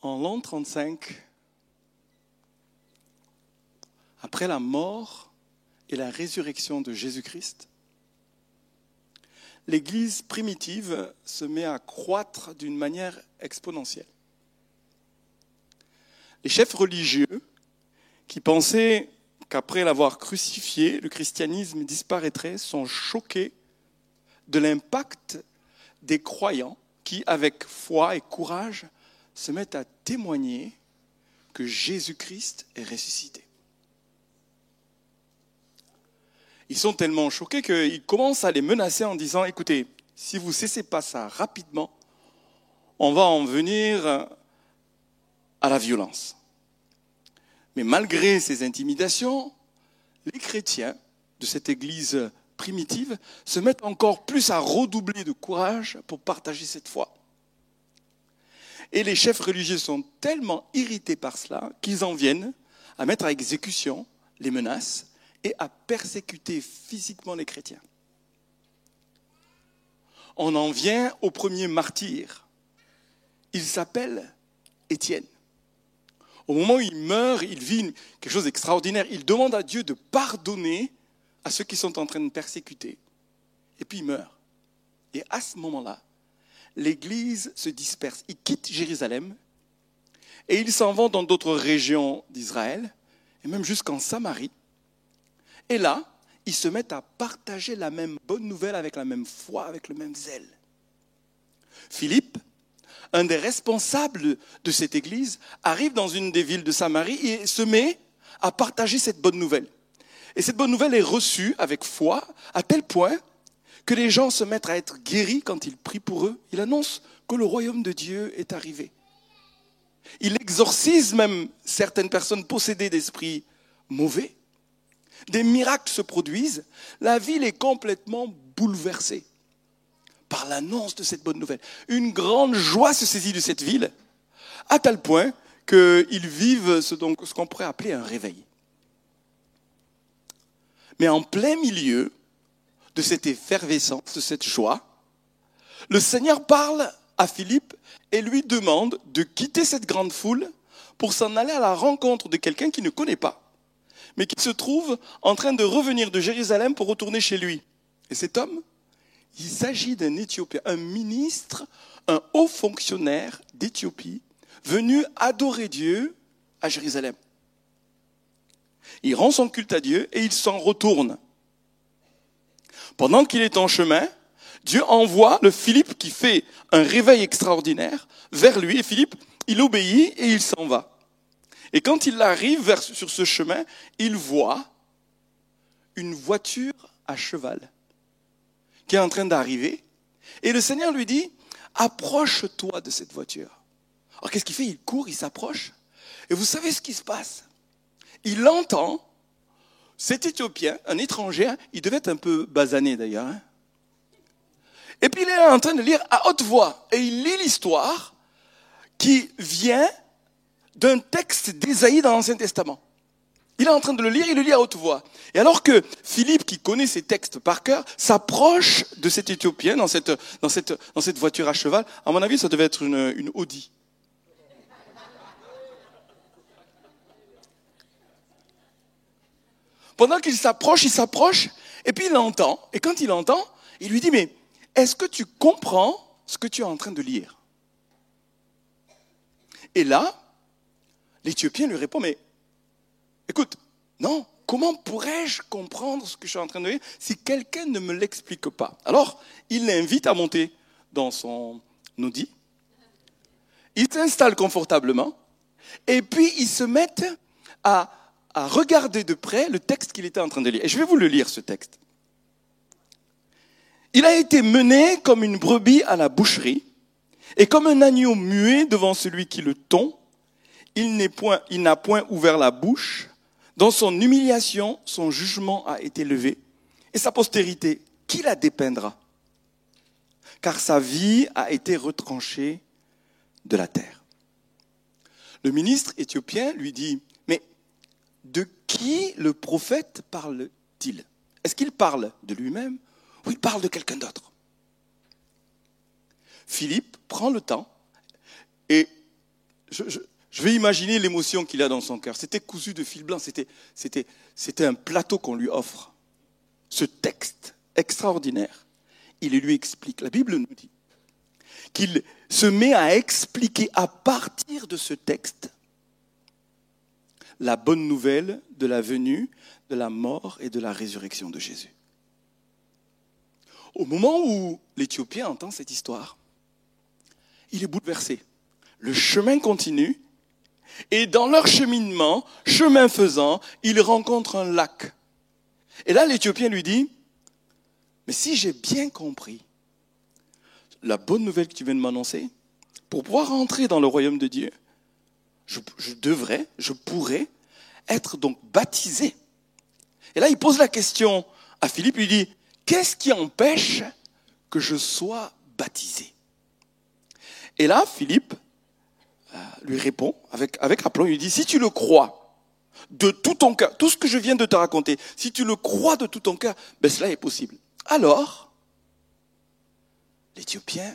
En l'an 35, après la mort et la résurrection de Jésus-Christ, l'Église primitive se met à croître d'une manière exponentielle. Les chefs religieux qui pensaient qu'après l'avoir crucifié, le christianisme disparaîtrait sont choqués de l'impact des croyants qui, avec foi et courage, se mettent à témoigner que Jésus-Christ est ressuscité. Ils sont tellement choqués qu'ils commencent à les menacer en disant, écoutez, si vous ne cessez pas ça rapidement, on va en venir à la violence. Mais malgré ces intimidations, les chrétiens de cette église primitive se mettent encore plus à redoubler de courage pour partager cette foi. Et les chefs religieux sont tellement irrités par cela qu'ils en viennent à mettre à exécution les menaces et à persécuter physiquement les chrétiens. On en vient au premier martyr. Il s'appelle Étienne. Au moment où il meurt, il vit quelque chose d'extraordinaire. Il demande à Dieu de pardonner à ceux qui sont en train de persécuter. Et puis il meurt. Et à ce moment-là, l'Église se disperse. Il quitte Jérusalem et il s'en vont dans d'autres régions d'Israël, et même jusqu'en Samarie. Et là, ils se mettent à partager la même bonne nouvelle avec la même foi, avec le même zèle. Philippe, un des responsables de cette église, arrive dans une des villes de Samarie et se met à partager cette bonne nouvelle. Et cette bonne nouvelle est reçue avec foi à tel point que les gens se mettent à être guéris quand il prie pour eux. Il annonce que le royaume de Dieu est arrivé. Il exorcise même certaines personnes possédées d'esprits mauvais. Des miracles se produisent. La ville est complètement bouleversée par l'annonce de cette bonne nouvelle. Une grande joie se saisit de cette ville, à tel point qu'ils vivent ce, ce qu'on pourrait appeler un réveil. Mais en plein milieu de cette effervescence, de cette joie, le Seigneur parle à Philippe et lui demande de quitter cette grande foule pour s'en aller à la rencontre de quelqu'un qu'il ne connaît pas, mais qui se trouve en train de revenir de Jérusalem pour retourner chez lui. Et cet homme, il s'agit d'un Éthiopien, un ministre, un haut fonctionnaire d'Éthiopie, venu adorer Dieu à Jérusalem. Il rend son culte à Dieu et il s'en retourne. Pendant qu'il est en chemin, Dieu envoie le Philippe qui fait un réveil extraordinaire vers lui et Philippe, il obéit et il s'en va. Et quand il arrive sur ce chemin, il voit une voiture à cheval qui est en train d'arriver. Et le Seigneur lui dit, approche-toi de cette voiture. Alors qu'est-ce qu'il fait? Il court, il s'approche. Et vous savez ce qui se passe? Il entend cet Éthiopien, un étranger, il devait être un peu basané d'ailleurs. Hein. et puis il est en train de lire à haute voix. Et il lit l'histoire qui vient d'un texte d'Ésaïe dans l'Ancien Testament. Il est en train de le lire, il le lit à haute voix. Et alors que Philippe, qui connaît ces textes par cœur, s'approche de cet Éthiopien dans cette, dans, cette, dans cette voiture à cheval, à mon avis, ça devait être une, une Audi. Pendant qu'il s'approche, il s'approche, et puis il entend. Et quand il entend, il lui dit, mais est-ce que tu comprends ce que tu es en train de lire? Et là, l'Éthiopien lui répond, mais Écoute, non, comment pourrais-je comprendre ce que je suis en train de dire si quelqu'un ne me l'explique pas? Alors, il l'invite à monter dans son Audi. Il s'installe confortablement et puis ils se mettent à, à regarder de près le texte qu'il était en train de lire. Et je vais vous le lire, ce texte. Il a été mené comme une brebis à la boucherie, et comme un agneau muet devant celui qui le tond, il n'a point, point, ouvert la bouche. Dans son humiliation, son jugement a été levé. Et sa postérité, qui la dépeindra? Car sa vie a été retranchée de la terre. Le ministre éthiopien lui dit, de qui le prophète parle-t-il? Est-ce qu'il parle de lui-même? Ou il parle de quelqu'un d'autre Philippe prend le temps et je, vais imaginer l'émotion qu'il a dans son cœur. C'était cousu de fil blanc, c'était, un plateau qu'on lui offre. Ce texte extraordinaire, il lui explique. La Bible nous dit qu'il se met à expliquer à partir de ce texte la bonne nouvelle de la venue, de la mort et de la résurrection de Jésus. Au moment où l'Éthiopien entend cette histoire, il est bouleversé. Le chemin continue et dans leur cheminement, chemin faisant, il rencontre un lac. Et là, l'Éthiopien lui dit, mais si j'ai bien compris la bonne nouvelle que tu viens de m'annoncer, pour pouvoir entrer dans le royaume de Dieu, je, devrais, je pourrais être donc baptisé. Et là, il pose la question à Philippe, il dit, qu'est-ce qui empêche que je sois baptisé? Et là, Philippe euh, lui répond avec, avec aplomb, il lui dit, si tu le crois de tout ton cœur, tout ce que je viens de te raconter, si tu le crois de tout ton cœur, ben cela est possible. Alors, l'Éthiopien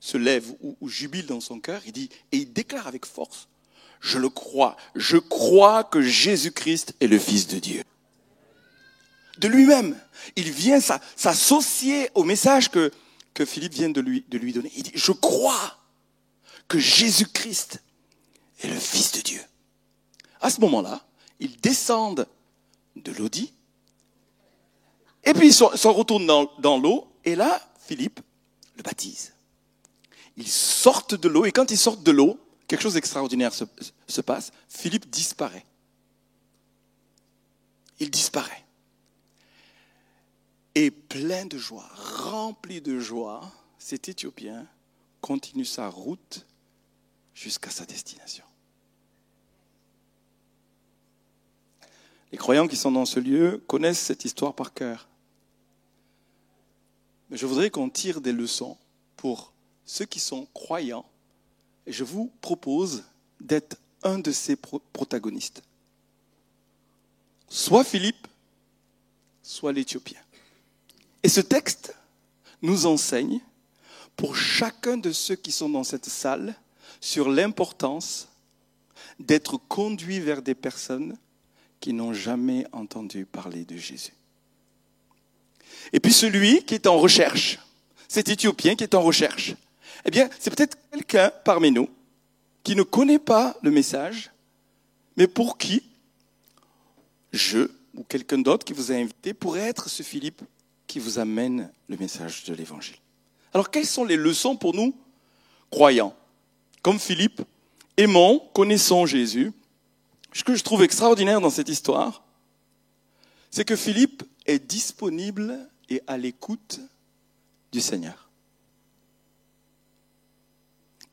se lève ou, ou jubile dans son cœur, il dit, et il déclare avec force, je le crois, je crois que Jésus-Christ est le Fils de Dieu. De lui-même, il vient s'associer au message que, Philippe vient de lui, donner. Il dit, je crois que Jésus-Christ est le Fils de Dieu. À ce moment-là, ils descendent de l'Audi, et puis ils s'en retournent dans l'eau, et là, Philippe le baptise. Ils sortent de l'eau, et quand ils sortent de l'eau, quelque chose d'extraordinaire se, se passe. Philippe disparaît. Il disparaît. Et plein de joie, rempli de joie, cet Éthiopien continue sa route jusqu'à sa destination. Les croyants qui sont dans ce lieu connaissent cette histoire par cœur. Mais je voudrais qu'on tire des leçons pour ceux qui sont croyants. Je vous propose d'être un de ces protagonistes. Soit Philippe, soit l'Éthiopien. Et ce texte nous enseigne, pour chacun de ceux qui sont dans cette salle, sur l'importance d'être conduit vers des personnes qui n'ont jamais entendu parler de Jésus. Et puis celui qui est en recherche, cet Éthiopien qui est en recherche, eh bien, c'est peut-être quelqu'un parmi nous qui ne connaît pas le message, mais pour qui je ou quelqu'un d'autre qui vous a invité pourrait être ce Philippe qui vous amène le message de l'Évangile. Alors, quelles sont les leçons pour nous, croyants? Comme Philippe, aimons, connaissons Jésus. Ce que je trouve extraordinaire dans cette histoire, c'est que Philippe est disponible et à l'écoute du Seigneur.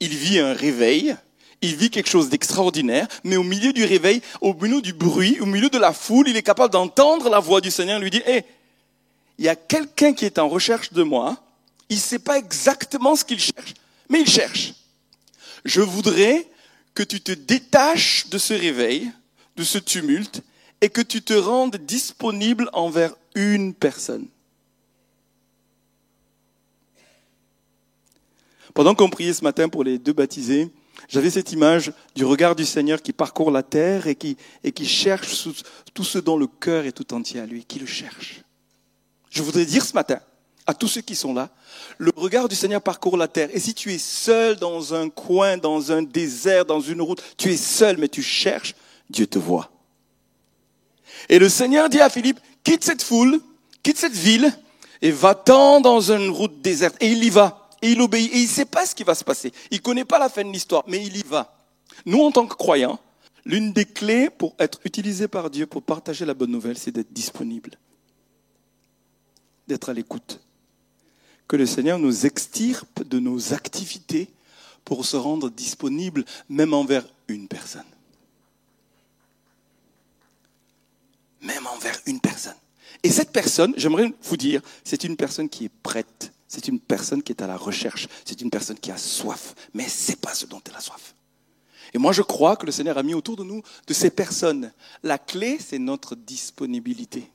Il vit un réveil, il vit quelque chose d'extraordinaire, mais au milieu du réveil, au milieu du bruit, au milieu de la foule, il est capable d'entendre la voix du Seigneur lui dire, hé, il y a quelqu'un qui est en recherche de moi, il ne sait pas exactement ce qu'il cherche, mais il cherche je voudrais que tu te détaches de ce réveil, de ce tumulte, et que tu te rendes disponible envers une personne. Pendant qu'on priait ce matin pour les deux baptisés, j'avais cette image du regard du Seigneur qui parcourt la terre et qui, et qui cherche tout ce dont le cœur est tout entier à lui, qui le cherche. Je voudrais dire ce matin, à tous ceux qui sont là, le regard du Seigneur parcourt la terre. Et si tu es seul dans un coin, dans un désert, dans une route, tu es seul, mais tu cherches, Dieu te voit. Et le Seigneur dit à Philippe, quitte cette foule, quitte cette ville, et va-t'en dans une route déserte. Et il y va. Et il obéit. Et il ne sait pas ce qui va se passer. Il ne connaît pas la fin de l'histoire, mais il y va. Nous, en tant que croyants, l'une des clés pour être utilisé par Dieu pour partager la bonne nouvelle, c'est d'être disponible, d'être à l'écoute que le Seigneur nous extirpe de nos activités pour se rendre disponible même envers une personne. Même envers une personne. Et cette personne, j'aimerais vous dire, c'est une personne qui est prête. C'est une personne qui est à la recherche. C'est une personne qui a soif. Mais c'est pas ce dont elle a soif. Et moi, je crois que le Seigneur a mis autour de nous de ces personnes. La clé, c'est notre disponibilité.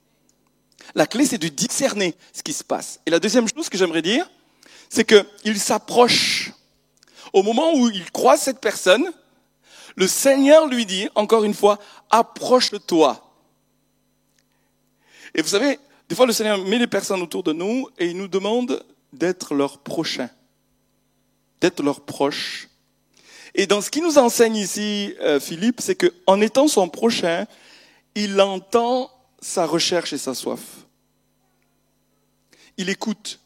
La clé, c'est de discerner ce qui se passe. Et la deuxième chose que j'aimerais dire, c'est qu'il s'approche. Au moment où il croise cette personne, Le Seigneur lui dit, encore une fois, approche-toi. Et vous savez, des fois le Seigneur met les personnes autour de nous et il nous demande d'être leur prochain, d'être leur proche. Et dans ce qu'il nous enseigne ici, euh, Philippe, c'est qu'en étant son prochain, il entend sa recherche et sa soif. Il écoute.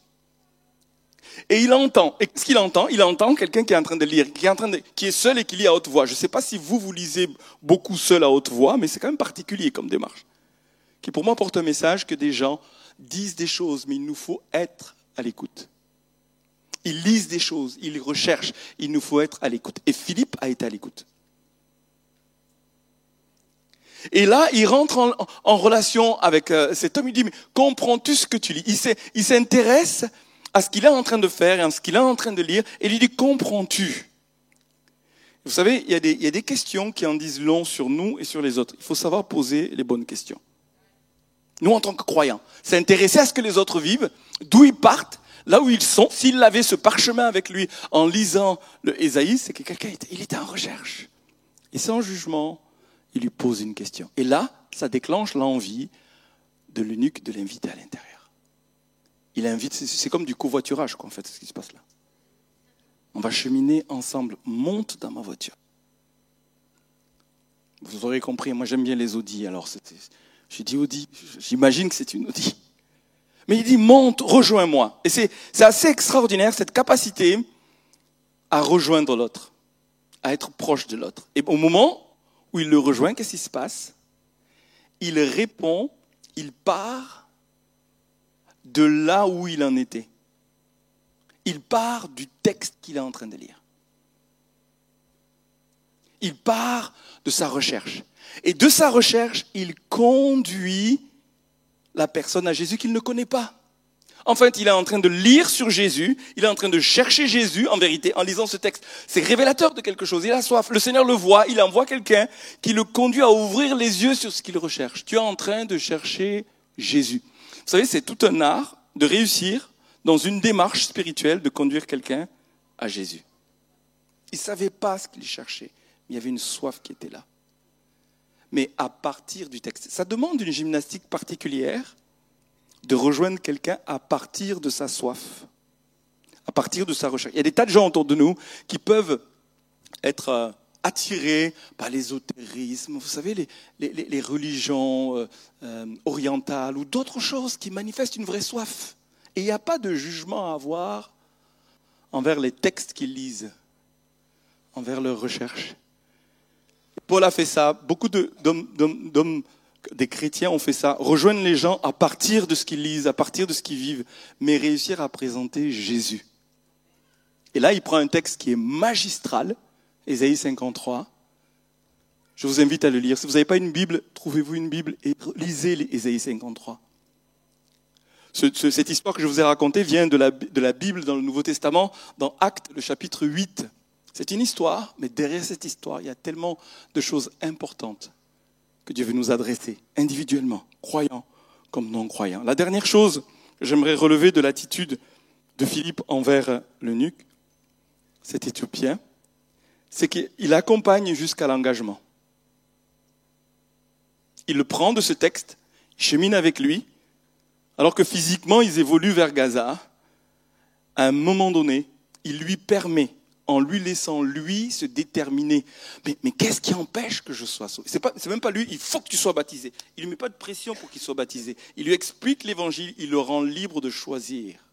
Et il entend. Et qu'est-ce qu'il entend Il entend quelqu'un qui est en train de lire, qui est, qui est seul et qui lit à haute voix. Je ne sais pas si vous, vous lisez beaucoup seul à haute voix, mais c'est quand même particulier comme démarche. Qui pour moi porte un message que des gens disent des choses, mais il nous faut être à l'écoute. Ils lisent des choses, ils recherchent, il nous faut être à l'écoute. Et Philippe a été à l'écoute. Et là, il rentre en, relation avec euh, cet homme, il dit, mais comprends-tu ce que tu lis? Il s'intéresse à ce qu'il est en train de faire et à ce qu'il est en train de lire, et il lui dit, comprends-tu? Vous savez, il y, a des, il y a des questions qui en disent long sur nous et sur les autres. Il faut savoir poser les bonnes questions. Nous, en tant que croyants, s'intéresser à ce que les autres vivent, d'où ils partent, là où ils sont. S'il avait ce parchemin avec lui en lisant le Ésaïe, c'est que quelqu'un était, il était en recherche. Et sans jugement, il lui pose une question. Et là, ça déclenche l'envie de l'eunuque de l'inviter à l'intérieur. Il invite, c'est comme du covoiturage, quoi, en fait, ce qui se passe là. On va cheminer ensemble. Monte dans ma voiture. Vous aurez compris, moi j'aime bien les Audi, alors j'ai dit Audi, j'imagine que c'est une Audi. Mais il dit monte, rejoins-moi. Et c'est assez extraordinaire cette capacité à rejoindre l'autre, à être proche de l'autre. Et au moment où il le rejoint, qu'est-ce qui se passe? Il répond, il part de là où il en était. Il part du texte qu'il est en train de lire. Il part de sa recherche. Et de sa recherche, il conduit la personne à Jésus qu'il ne connaît pas. En fait, il est en train de lire sur Jésus, il est en train de chercher Jésus, en vérité, en lisant ce texte. C'est révélateur de quelque chose. Il a soif. Le Seigneur le voit, il envoie quelqu'un qui le conduit à ouvrir les yeux sur ce qu'il recherche. Tu es en train de chercher Jésus. Vous savez, c'est tout un art de réussir dans une démarche spirituelle de conduire quelqu'un à Jésus. Il ne savait pas ce qu'il cherchait, mais il y avait une soif qui était là. Mais à partir du texte, ça demande une gymnastique particulière de rejoindre quelqu'un à partir de sa soif, à partir de sa recherche. Il y a des tas de gens autour de nous qui peuvent être euh, attirés par l'ésotérisme, vous savez, les, religions euh, euh, orientales ou d'autres choses qui manifestent une vraie soif. Et il n'y a pas de jugement à avoir envers les textes qu'ils lisent, envers leurs recherches. Paul a fait ça, beaucoup d'hommes des chrétiens ont fait ça, rejoindre les gens à partir de ce qu'ils lisent, à partir de ce qu'ils vivent, mais réussir à présenter Jésus. Et là, il prend un texte qui est magistral, Ésaïe 53. Je vous invite à le lire. Si vous n'avez pas une Bible, trouvez-vous une Bible et lisez Ésaïe 53. cette histoire que je vous ai racontée vient de la, de la Bible dans le Nouveau Testament, dans Actes, le chapitre 8. C'est une histoire, mais derrière cette histoire, il y a tellement de choses importantes que Dieu veut nous adresser individuellement, croyants comme non-croyants. La dernière chose que j'aimerais relever de l'attitude de Philippe envers l'eunuque, cet Éthiopien, c'est qu'il accompagne jusqu'à l'engagement. Il le prend de ce texte, il chemine avec lui, alors que physiquement ils évoluent vers Gaza. À un moment donné, il lui permet en lui laissant lui se déterminer. Mais, qu'est-ce qui empêche que je sois sauvé? C'est pas, même pas lui. Il faut que tu sois baptisé. Il lui met pas de pression pour qu'il soit baptisé. Il lui explique l'évangile. Il le rend libre de choisir.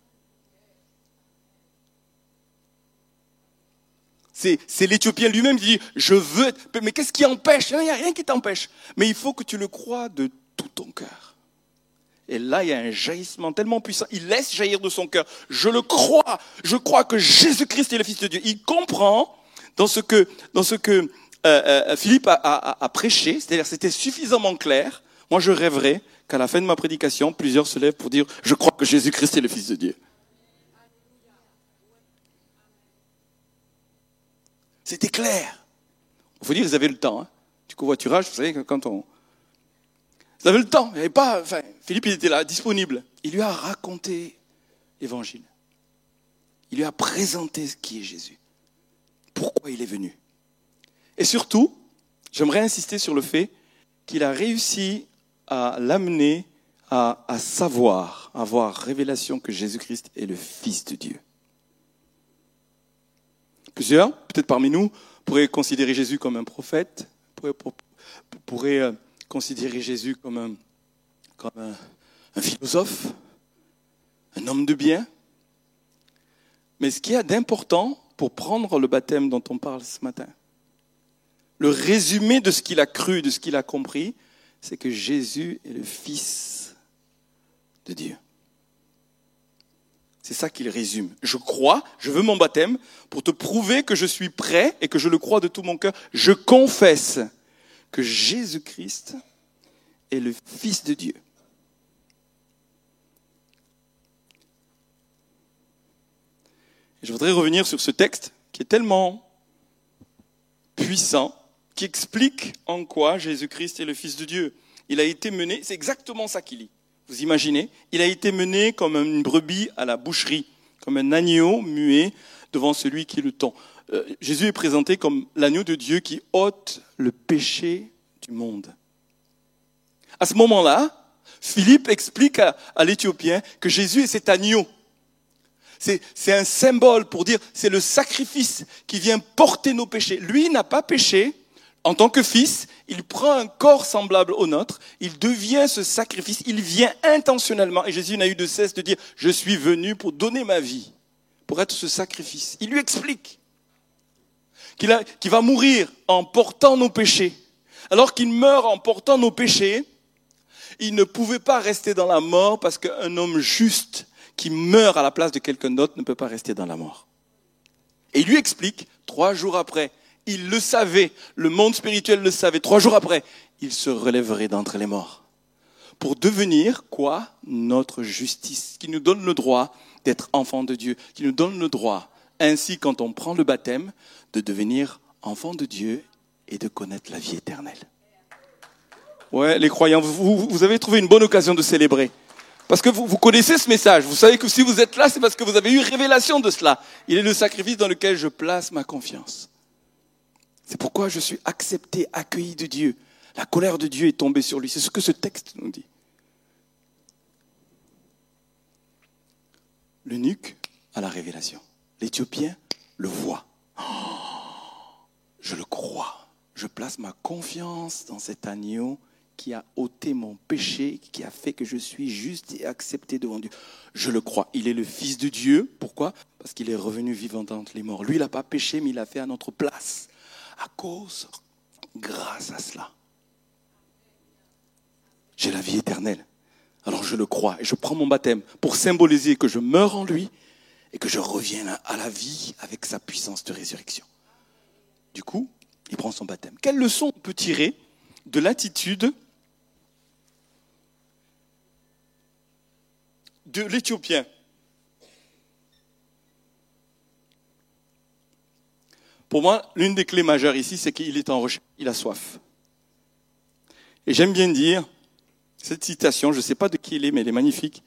C'est, c'est l'Éthiopien lui-même qui dit, je veux. Mais qu'est-ce qui empêche? Il n'y a rien qui t'empêche. Mais il faut que tu le crois de tout ton cœur. Et là, il y a un jaillissement tellement puissant. Il laisse jaillir de son cœur. Je le crois. Je crois que Jésus-Christ est le Fils de Dieu. Il comprend dans ce que, dans ce que euh, euh, Philippe a, a, a prêché, c'est-à-dire c'était suffisamment clair. Moi, je rêverais qu'à la fin de ma prédication, plusieurs se lèvent pour dire Je crois que Jésus-Christ est le Fils de Dieu. C'était clair. Il faut dire, ils avaient le temps. Hein. Du covoiturage, vous savez, quand on, vous avez le temps. Philippe, il était là, disponible. Il lui a raconté l'évangile. Il lui a présenté ce qui est Jésus. Pourquoi il est venu. Et surtout, j'aimerais insister sur le fait qu'il a réussi à l'amener à, savoir, à avoir révélation que Jésus-Christ est le Fils de Dieu. Plusieurs, peut-être parmi nous, pourraient considérer Jésus comme un prophète, pourraient, pourraient euh, considérer Jésus comme un, philosophe, un homme de bien. Mais ce qu'il y a d'important pour prendre le baptême dont on parle ce matin, le résumé de ce qu'il a cru, de ce qu'il a compris, c'est que Jésus est le Fils de Dieu. C'est ça qu'il résume. Je crois, je veux mon baptême pour te prouver que je suis prêt et que je le crois de tout mon cœur. Je confesse que Jésus-Christ est le Fils de Dieu. je voudrais revenir sur ce texte qui est tellement puissant, qui explique en quoi Jésus-Christ est le Fils de Dieu. Il a été mené, c'est exactement ça qu'il dit. Vous imaginez Il a été mené comme une brebis à la boucherie, comme un agneau muet devant celui qui le tend. Euh, Jésus est présenté comme l'agneau de Dieu qui ôte le péché du monde. À ce moment-là, Philippe explique à, l'Éthiopien que Jésus est cet agneau c'est un symbole pour dire c'est le sacrifice qui vient porter nos péchés. Lui n'a pas péché. En tant que fils, il prend un corps semblable au nôtre, il devient ce sacrifice, il vient intentionnellement. Et Jésus n'a eu de cesse de dire, je suis venu pour donner ma vie, pour être ce sacrifice. Il lui explique qu'il va mourir en portant nos péchés. Alors qu'il meurt en portant nos péchés, il ne pouvait pas rester dans la mort parce qu'un homme juste qui meurt à la place de quelqu'un d'autre ne peut pas rester dans la mort. Et il lui explique, trois jours après, il le savait, le monde spirituel le savait, trois jours après, il se relèverait d'entre les morts. Pour devenir quoi? Notre justice, qui nous donne le droit d'être enfant de Dieu, qui nous donne le droit, ainsi quand on prend le baptême, de devenir enfant de Dieu et de connaître la vie éternelle. Ouais, les croyants, vous, avez trouvé une bonne occasion de célébrer. Parce que vous, connaissez ce message. Vous savez que si vous êtes là, c'est parce que vous avez eu révélation de cela. Il est le sacrifice dans lequel je place ma confiance. C'est pourquoi je suis accepté, accueilli de Dieu. La colère de Dieu est tombée sur lui. C'est ce que ce texte nous dit. L'eunuque a la révélation. L'Éthiopien le voit. Je le crois. Je place ma confiance dans cet agneau qui a ôté mon péché, qui a fait que je suis juste et accepté devant Dieu. Je le crois. Il est le Fils de Dieu. Pourquoi? Parce qu'il est revenu vivant entre les morts. Lui, il n'a pas péché, mais il a fait à notre place. À cause, grâce à cela. J'ai la vie éternelle. Alors je le crois et je prends mon baptême pour symboliser que je meurs en lui et que je reviens à la vie avec sa puissance de résurrection. Du coup, il prend son baptême. Quelle leçon on peut tirer de l'attitude de l'Éthiopien. Pour moi, l'une des clés majeures ici, c'est qu'il est en recherche, il a soif. Et j'aime bien dire, cette citation, je ne sais pas de qui elle est, mais elle est magnifique.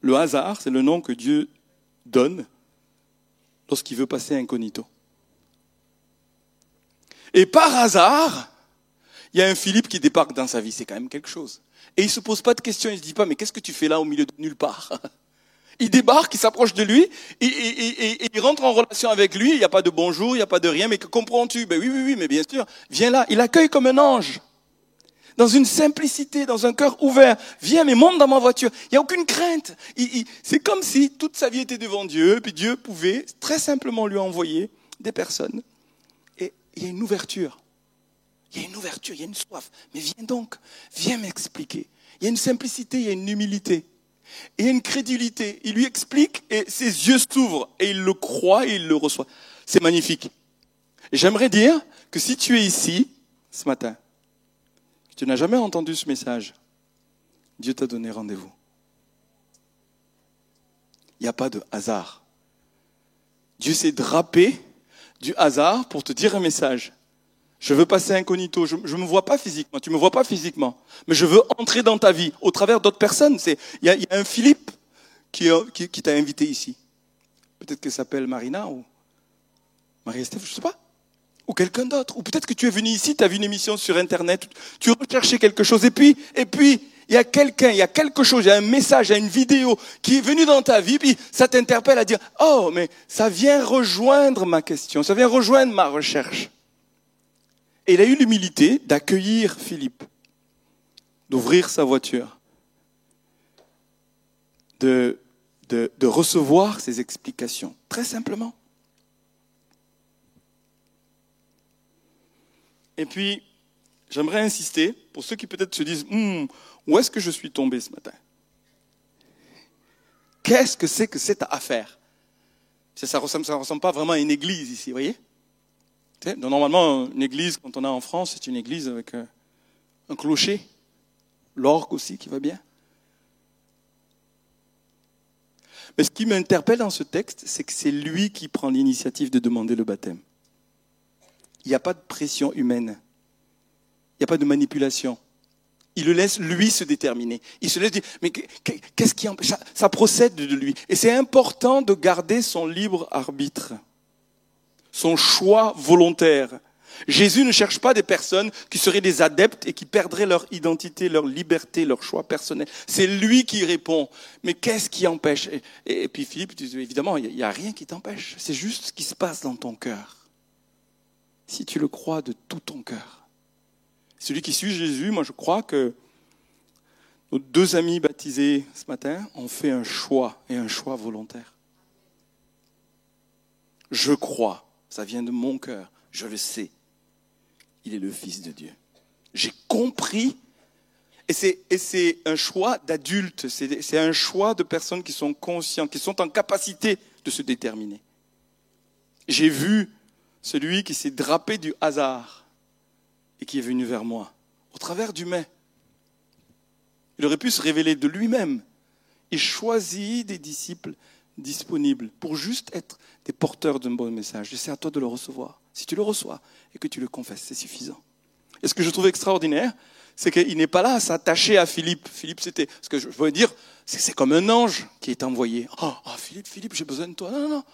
Le hasard, c'est le nom que Dieu donne lorsqu'il veut passer incognito. Et par hasard, il y a un Philippe qui débarque dans sa vie, c'est quand même quelque chose. Et il se pose pas de questions, il se dit pas, mais qu'est-ce que tu fais là au milieu de nulle part? Il débarque, il s'approche de lui, et, il rentre en relation avec lui, il n'y a pas de bonjour, il n'y a pas de rien, mais que comprends-tu? Ben oui, oui, oui, mais bien sûr, viens là, il accueille comme un ange. Dans une simplicité, dans un cœur ouvert. Viens, mais monte dans ma voiture. Il n'y a aucune crainte. C'est comme si toute sa vie était devant Dieu, puis Dieu pouvait très simplement lui envoyer des personnes. Et il y a une ouverture. Il y a une ouverture, il y a une soif. Mais viens donc, viens m'expliquer. Il y a une simplicité, il y a une humilité. Il y a une crédulité. Il lui explique et ses yeux s'ouvrent et il le croit et il le reçoit. C'est magnifique. J'aimerais dire que si tu es ici ce matin, tu n'as jamais entendu ce message, Dieu t'a donné rendez-vous. Il n'y a pas de hasard. Dieu s'est drapé du hasard pour te dire un message. Je veux passer incognito. Je ne me vois pas physiquement. Tu me vois pas physiquement. Mais je veux entrer dans ta vie au travers d'autres personnes. Il y, a, un Philippe qui, qui, qui t'a invité ici. Peut-être qu'elle s'appelle Marina ou Marie-Estève, je ne sais pas. Ou quelqu'un d'autre. Ou peut-être que tu es venu ici, tu as vu une émission sur Internet, tu recherchais quelque chose, et puis, et puis, il y a quelqu'un, il y a quelque chose, il y a un message, il y a une vidéo qui est venue dans ta vie, puis ça t'interpelle à dire, oh, mais ça vient rejoindre ma question, ça vient rejoindre ma recherche. Et il a eu l'humilité d'accueillir Philippe, d'ouvrir sa voiture, de, de, de recevoir ses explications, très simplement. Et puis, j'aimerais insister, pour ceux qui peut-être se disent, hmm, où est-ce que je suis tombé ce matin? Qu'est-ce que c'est que cette affaire? Ça ne ressemble, pas vraiment à une église ici, vous voyez? Normalement, une église, quand on est en France, c'est une église avec un, un clocher, l'orgue aussi qui va bien. Mais ce qui m'interpelle dans ce texte, c'est que c'est lui qui prend l'initiative de demander le baptême. Il n'y a pas de pression humaine. Il n'y a pas de manipulation. Il le laisse lui se déterminer. Il se laisse dire, mais qu'est-ce qui empêche? Ça, procède de lui. Et c'est important de garder son libre arbitre, son choix volontaire. Jésus ne cherche pas des personnes qui seraient des adeptes et qui perdraient leur identité, leur liberté, leur choix personnel. C'est lui qui répond. Mais qu'est-ce qui empêche? Et, puis Philippe évidemment, il n'y a, a rien qui t'empêche. C'est juste ce qui se passe dans ton cœur. Si tu le crois de tout ton cœur. Celui qui suit Jésus, moi je crois que nos deux amis baptisés ce matin ont fait un choix et un choix volontaire. Je crois, ça vient de mon cœur, je le sais, il est le Fils de Dieu. J'ai compris, et c'est un choix d'adultes, c'est un choix de personnes qui sont conscientes, qui sont en capacité de se déterminer. J'ai vu celui qui s'est drapé du hasard et qui est venu vers moi, au travers du mais. Il aurait pu se révéler de lui-même. Il choisit des disciples disponibles pour juste être des porteurs d'un bon message. Et c'est à toi de le recevoir. Si tu le reçois et que tu le confesses, c'est suffisant. Et ce que je trouve extraordinaire, c'est qu'il n'est pas là à s'attacher à Philippe. Philippe, c'était, ce que je veux dire, c'est comme un ange qui est envoyé. Oh, oh Philippe, Philippe, j'ai besoin de toi. Non, non, non.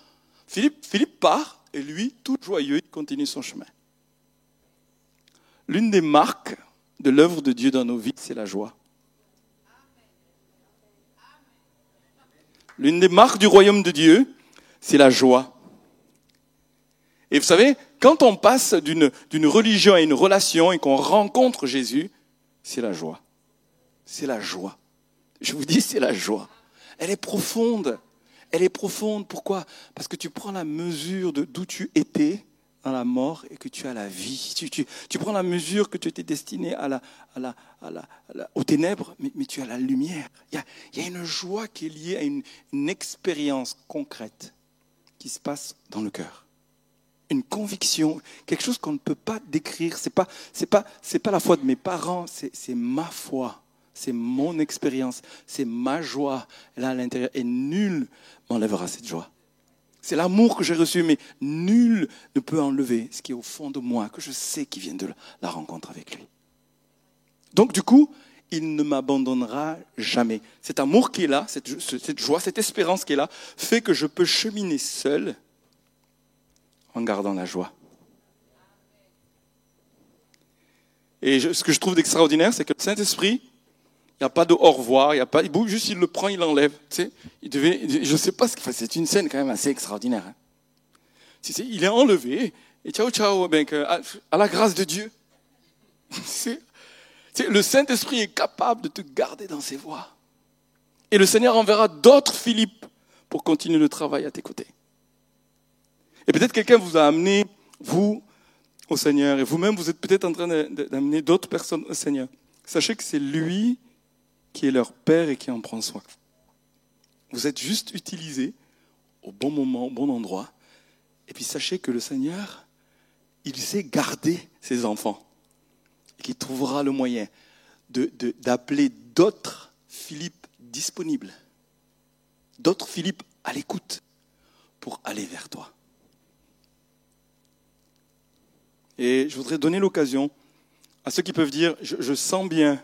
Philippe, Philippe part et lui, tout joyeux, il continue son chemin. L'une des marques de l'œuvre de Dieu dans nos vies, c'est la joie. L'une des marques du royaume de Dieu, c'est la joie. Et vous savez, quand on passe d'une religion à une relation et qu'on rencontre Jésus, c'est la joie. C'est la joie. Je vous dis, c'est la joie. Elle est profonde. Elle est profonde. Pourquoi? Parce que tu prends la mesure de d'où tu étais dans la mort et que tu as la vie. Tu, prends la mesure que tu étais destiné à la, aux ténèbres, mais, tu as la lumière. Il y, a, une joie qui est liée à une, expérience concrète qui se passe dans le cœur. Une conviction, quelque chose qu'on ne peut pas décrire. C'est pas, c'est pas, la foi de mes parents, c'est ma foi. C'est mon expérience, c'est ma joie là à l'intérieur. Et nul m'enlèvera cette joie. C'est l'amour que j'ai reçu, mais nul ne peut enlever ce qui est au fond de moi, que je sais qui vient de la rencontre avec lui. Donc du coup, il ne m'abandonnera jamais. Cet amour qui est là, cette, joie, cette espérance qui est là, fait que je peux cheminer seul en gardant la joie. Et ce que je trouve d'extraordinaire, c'est que le Saint-Esprit, il n'y a pas de au revoir, il y a pas, juste il le prend, il l'enlève. Tu sais, il devait, je sais pas ce qu'il c'est une scène quand même assez extraordinaire. Hein. il est enlevé, et ciao, ciao, ben, à, la grâce de Dieu. le Saint-Esprit est capable de te garder dans ses voies. Et le Seigneur enverra d'autres Philippe pour continuer le travail à tes côtés. Et peut-être quelqu'un vous a amené, vous, au Seigneur, et vous-même, vous êtes peut-être en train d'amener d'autres personnes au Seigneur. Sachez que c'est lui qui est leur Père et qui en prend soin. Vous êtes juste utilisés au bon moment, au bon endroit. Et puis sachez que le Seigneur, il sait garder ses enfants. Et qu'il trouvera le moyen d'appeler de, d'autres Philippe disponibles. D'autres Philippe à l'écoute pour aller vers toi. Et je voudrais donner l'occasion à ceux qui peuvent dire, je, je sens bien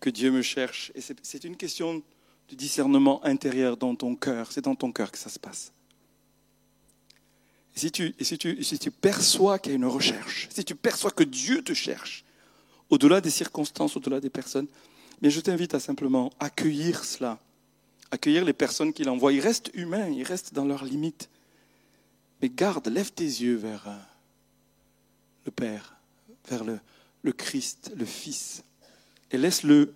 que Dieu me cherche. Et c'est une question de discernement intérieur dans ton cœur. C'est dans ton cœur que ça se passe. si tu, et si tu, si tu perçois qu'il y a une recherche, si tu perçois que Dieu te cherche, au-delà des circonstances, au-delà des personnes, mais je t'invite à simplement accueillir cela, accueillir les personnes qu'il envoie. Ils restent humains, ils restent dans leurs limites. Mais garde, lève tes yeux vers euh, le Père, vers le, le Christ, le Fils, et laisse-le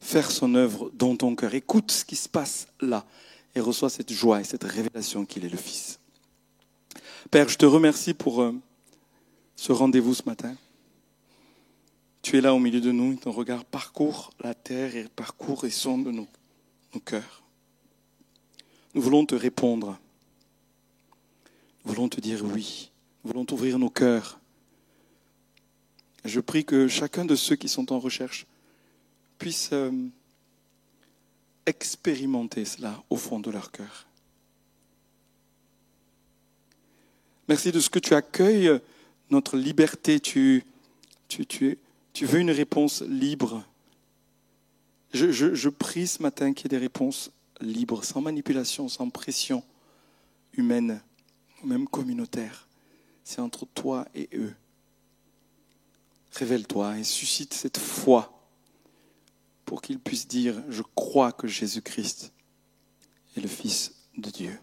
faire son œuvre dans ton cœur. Écoute ce qui se passe là et reçois cette joie et cette révélation qu'il est le Fils. Père, je te remercie pour euh, ce rendez-vous ce matin. Tu es là au milieu de nous, ton regard parcourt la terre et parcourt et sonde nos, nos cœurs. Nous voulons te répondre. Nous voulons te dire oui. Nous voulons t'ouvrir nos cœurs. Je prie que chacun de ceux qui sont en recherche puisse euh, expérimenter cela au fond de leur cœur. Merci de ce que tu accueilles notre liberté. Tu, tu, tu, veux une réponse libre. Je, je, je prie ce matin qu'il y ait des réponses libres, sans manipulation, sans pression humaine, même communautaire. C'est entre toi et eux. Révèle-toi et suscite cette foi pour qu'ils puissent dire, je crois que Jésus-Christ est le Fils de Dieu.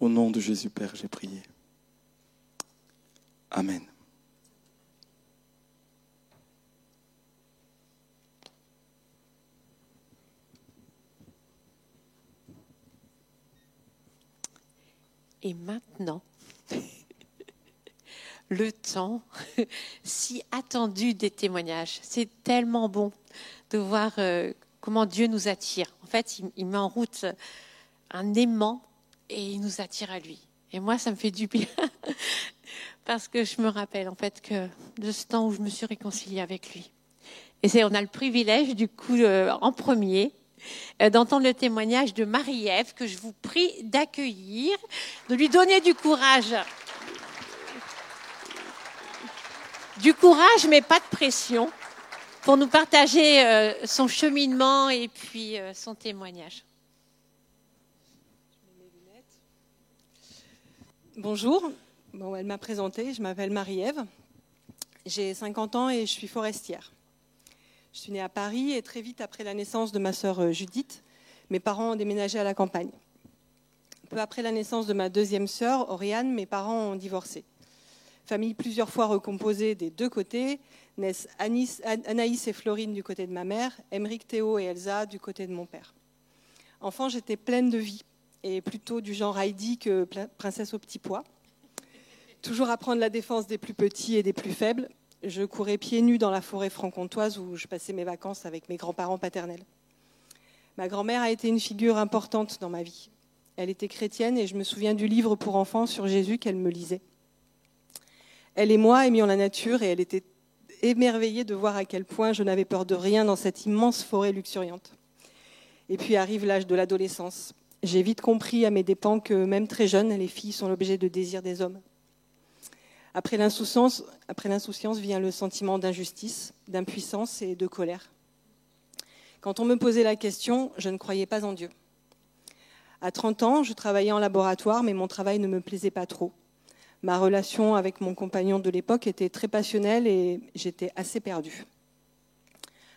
Au nom de Jésus Père, j'ai prié. Amen. Et maintenant, le temps si attendu des témoignages. C'est tellement bon de voir euh, comment Dieu nous attire. En fait, il, met en route un aimant et il nous attire à lui. Et moi, ça me fait du bien parce que je me rappelle en fait que de ce temps où je me suis réconciliée avec lui. Et c'est, on a le privilège du coup euh, en premier euh, d'entendre le témoignage de Marie-Ève que je vous prie d'accueillir, de lui donner du courage. Du courage, mais pas de pression, pour nous partager euh, son cheminement et puis euh, son témoignage. Bonjour, bon, elle m'a présentée, je m'appelle Marie-Ève, j'ai 50 ans et je suis forestière. Je suis née à Paris et très vite après la naissance de ma sœur euh, Judith, mes parents ont déménagé à la campagne. Peu après la naissance de ma deuxième sœur, Oriane, mes parents ont divorcé. Famille plusieurs fois recomposée des deux côtés, naissent Anaïs et Florine du côté de ma mère, Emeric, Théo et Elsa du côté de mon père. Enfant, j'étais pleine de vie et plutôt du genre Heidi que princesse au petit pois. Toujours à prendre la défense des plus petits et des plus faibles, je courais pieds nus dans la forêt franc-comtoise où je passais mes vacances avec mes grands-parents paternels. Ma grand-mère a été une figure importante dans ma vie. Elle était chrétienne et je me souviens du livre pour enfants sur Jésus qu'elle me lisait. Elle et moi aimions la nature et elle était émerveillée de voir à quel point je n'avais peur de rien dans cette immense forêt luxuriante. Et puis arrive l'âge de l'adolescence. J'ai vite compris à mes dépens que même très jeunes, les filles sont l'objet de désir des hommes. Après l'insouciance, après l'insouciance vient le sentiment d'injustice, d'impuissance et de colère. Quand on me posait la question, je ne croyais pas en Dieu. À 30 ans, je travaillais en laboratoire, mais mon travail ne me plaisait pas trop. Ma relation avec mon compagnon de l'époque était très passionnelle et j'étais assez perdue.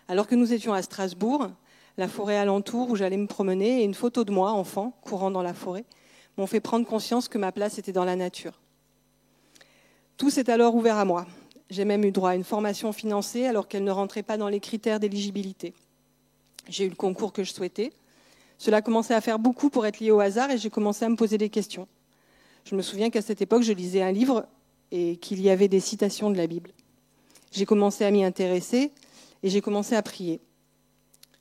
Alors que nous étions à Strasbourg, la forêt alentour où j'allais me promener et une photo de moi, enfant, courant dans la forêt, m'ont fait prendre conscience que ma place était dans la nature. Tout s'est alors ouvert à moi. J'ai même eu droit à une formation financée alors qu'elle ne rentrait pas dans les critères d'éligibilité. J'ai eu le concours que je souhaitais. Cela commençait à faire beaucoup pour être lié au hasard et j'ai commencé à me poser des questions. Je me souviens qu'à cette époque, je lisais un livre et qu'il y avait des citations de la Bible. J'ai commencé à m'y intéresser et j'ai commencé à prier.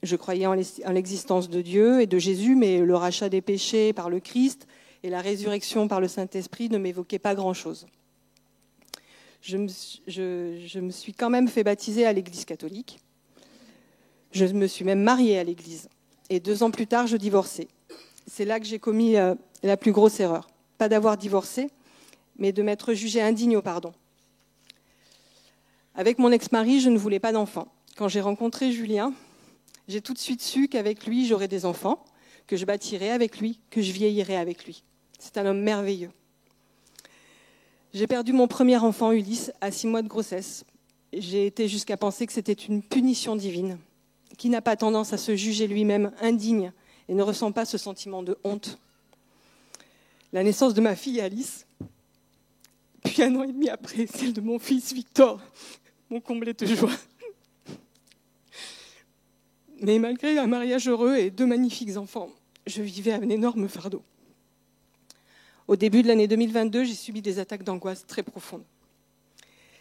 Je croyais en l'existence de Dieu et de Jésus, mais le rachat des péchés par le Christ et la résurrection par le Saint-Esprit ne m'évoquaient pas grand-chose. Je me, je, je me suis quand même fait baptiser à l'Église catholique. Je me suis même mariée à l'Église. Et deux ans plus tard, je divorçais. C'est là que j'ai commis euh, la plus grosse erreur. Pas d'avoir divorcé, mais de m'être jugée indigne au pardon. Avec mon ex-mari, je ne voulais pas d'enfants. Quand j'ai rencontré Julien, j'ai tout de suite su qu'avec lui, j'aurais des enfants, que je bâtirais avec lui, que je vieillirais avec lui. C'est un homme merveilleux. J'ai perdu mon premier enfant, Ulysse, à six mois de grossesse. J'ai été jusqu'à penser que c'était une punition divine. Qui n'a pas tendance à se juger lui-même indigne et ne ressent pas ce sentiment de honte La naissance de ma fille Alice, puis un an et demi après, celle de mon fils Victor, m'ont comblé de joie. Mais malgré un mariage heureux et deux magnifiques enfants, je vivais un énorme fardeau. Au début de l'année 2022, j'ai subi des attaques d'angoisse très profondes.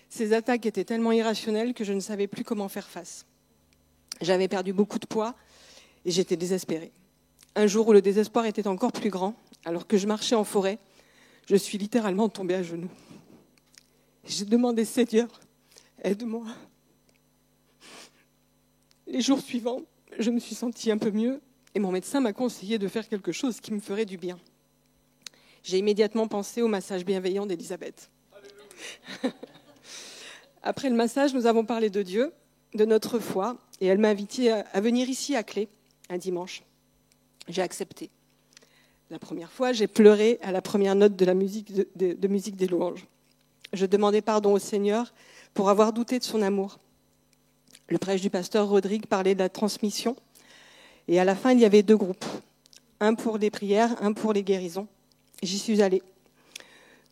Ces attaques étaient tellement irrationnelles que je ne savais plus comment faire face. J'avais perdu beaucoup de poids et j'étais désespérée. Un jour où le désespoir était encore plus grand, alors que je marchais en forêt, je suis littéralement tombée à genoux. J'ai demandé Seigneur, aide-moi. Les jours suivants, je me suis sentie un peu mieux et mon médecin m'a conseillé de faire quelque chose qui me ferait du bien. J'ai immédiatement pensé au massage bienveillant d'Elisabeth. Après le massage, nous avons parlé de Dieu, de notre foi, et elle m'a invité à venir ici à Clé un dimanche. J'ai accepté. La première fois, j'ai pleuré à la première note de la musique, musique des louanges. Je demandais pardon au Seigneur pour avoir douté de son amour. Le prêche du pasteur Rodrigue parlait de la transmission. Et à la fin, il y avait deux groupes. Un pour les prières, un pour les guérisons. J'y suis allée.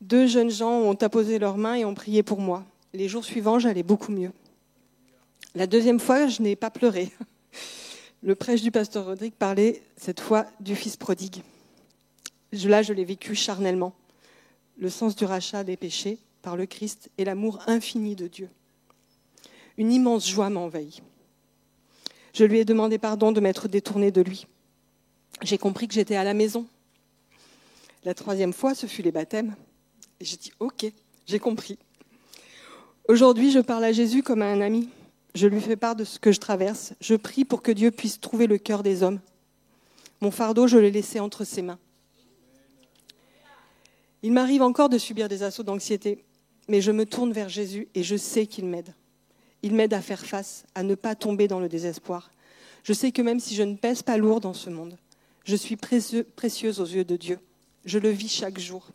Deux jeunes gens ont apposé leurs mains et ont prié pour moi. Les jours suivants, j'allais beaucoup mieux. La deuxième fois, je n'ai pas pleuré. Le prêche du pasteur Rodrigue parlait cette fois du fils prodigue. Là, je l'ai vécu charnellement. Le sens du rachat des péchés par le Christ et l'amour infini de Dieu une immense joie m'a envahi. Je lui ai demandé pardon de m'être détournée de lui. J'ai compris que j'étais à la maison. La troisième fois, ce fut les baptêmes. J'ai dit, OK, j'ai compris. Aujourd'hui, je parle à Jésus comme à un ami. Je lui fais part de ce que je traverse. Je prie pour que Dieu puisse trouver le cœur des hommes. Mon fardeau, je l'ai laissé entre ses mains. Il m'arrive encore de subir des assauts d'anxiété, mais je me tourne vers Jésus et je sais qu'il m'aide. Il m'aide à faire face, à ne pas tomber dans le désespoir. Je sais que même si je ne pèse pas lourd dans ce monde, je suis précieuse aux yeux de Dieu. Je le vis chaque jour.